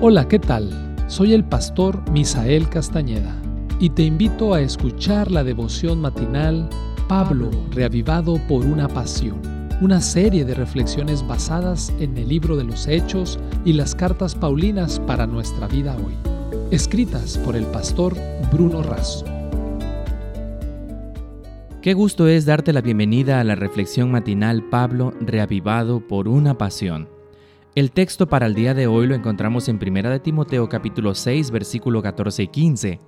Hola, ¿qué tal? Soy el pastor Misael Castañeda y te invito a escuchar la devoción matinal Pablo, reavivado por una pasión, una serie de reflexiones basadas en el libro de los Hechos y las cartas Paulinas para nuestra vida hoy, escritas por el pastor Bruno Razo. Qué gusto es darte la bienvenida a la reflexión matinal Pablo, reavivado por una pasión. El texto para el día de hoy lo encontramos en 1 de Timoteo capítulo 6 versículo 14 y 15.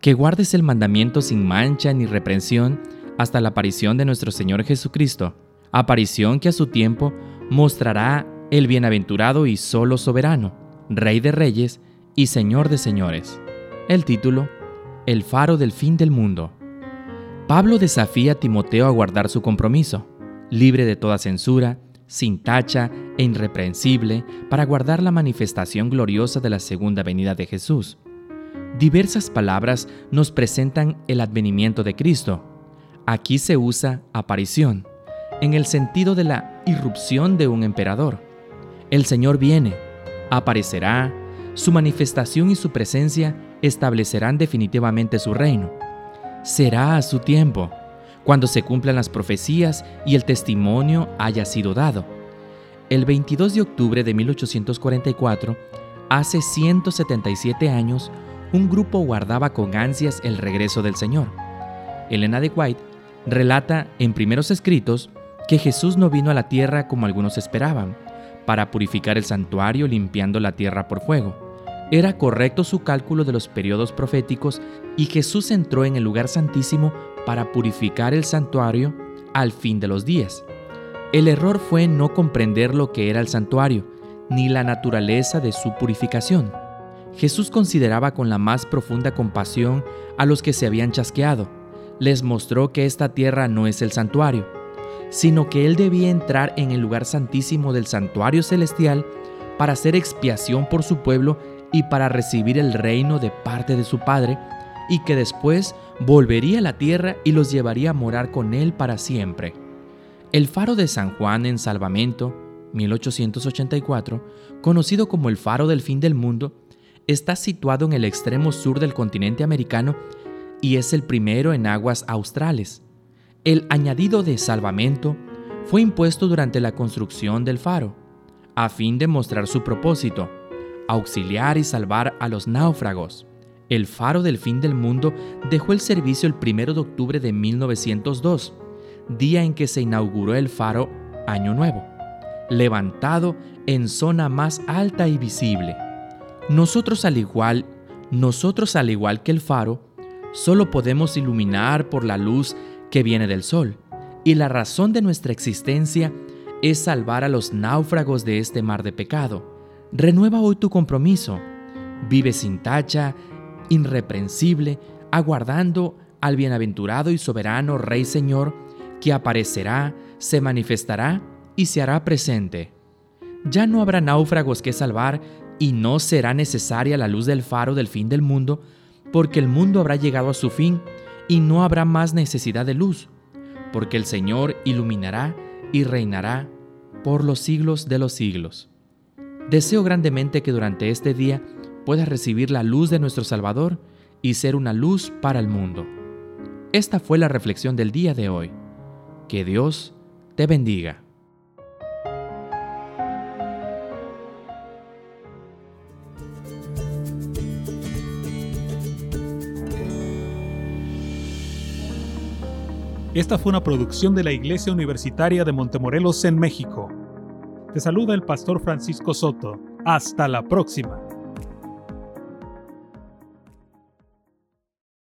Que guardes el mandamiento sin mancha ni reprensión hasta la aparición de nuestro Señor Jesucristo, aparición que a su tiempo mostrará el bienaventurado y solo soberano, Rey de reyes y Señor de señores. El título, El faro del fin del mundo. Pablo desafía a Timoteo a guardar su compromiso, libre de toda censura, sin tacha e irreprensible para guardar la manifestación gloriosa de la segunda venida de Jesús. Diversas palabras nos presentan el advenimiento de Cristo. Aquí se usa aparición, en el sentido de la irrupción de un emperador. El Señor viene, aparecerá, su manifestación y su presencia establecerán definitivamente su reino. Será a su tiempo cuando se cumplan las profecías y el testimonio haya sido dado. El 22 de octubre de 1844, hace 177 años, un grupo guardaba con ansias el regreso del Señor. Elena de White relata en primeros escritos que Jesús no vino a la tierra como algunos esperaban, para purificar el santuario limpiando la tierra por fuego. Era correcto su cálculo de los periodos proféticos y Jesús entró en el lugar santísimo para purificar el santuario al fin de los días. El error fue no comprender lo que era el santuario, ni la naturaleza de su purificación. Jesús consideraba con la más profunda compasión a los que se habían chasqueado. Les mostró que esta tierra no es el santuario, sino que Él debía entrar en el lugar santísimo del santuario celestial para hacer expiación por su pueblo y para recibir el reino de parte de su Padre, y que después volvería a la tierra y los llevaría a morar con él para siempre. El faro de San Juan en Salvamento, 1884, conocido como el faro del fin del mundo, está situado en el extremo sur del continente americano y es el primero en aguas australes. El añadido de salvamento fue impuesto durante la construcción del faro, a fin de mostrar su propósito, auxiliar y salvar a los náufragos. El faro del fin del mundo dejó el servicio el 1 de octubre de 1902, día en que se inauguró el faro Año Nuevo, levantado en zona más alta y visible. Nosotros al igual, nosotros al igual que el faro, solo podemos iluminar por la luz que viene del sol, y la razón de nuestra existencia es salvar a los náufragos de este mar de pecado. Renueva hoy tu compromiso. Vive sin tacha irreprensible, aguardando al bienaventurado y soberano Rey Señor, que aparecerá, se manifestará y se hará presente. Ya no habrá náufragos que salvar y no será necesaria la luz del faro del fin del mundo, porque el mundo habrá llegado a su fin y no habrá más necesidad de luz, porque el Señor iluminará y reinará por los siglos de los siglos. Deseo grandemente que durante este día puedas recibir la luz de nuestro Salvador y ser una luz para el mundo. Esta fue la reflexión del día de hoy. Que Dios te bendiga. Esta fue una producción de la Iglesia Universitaria de Montemorelos en México. Te saluda el pastor Francisco Soto. Hasta la próxima.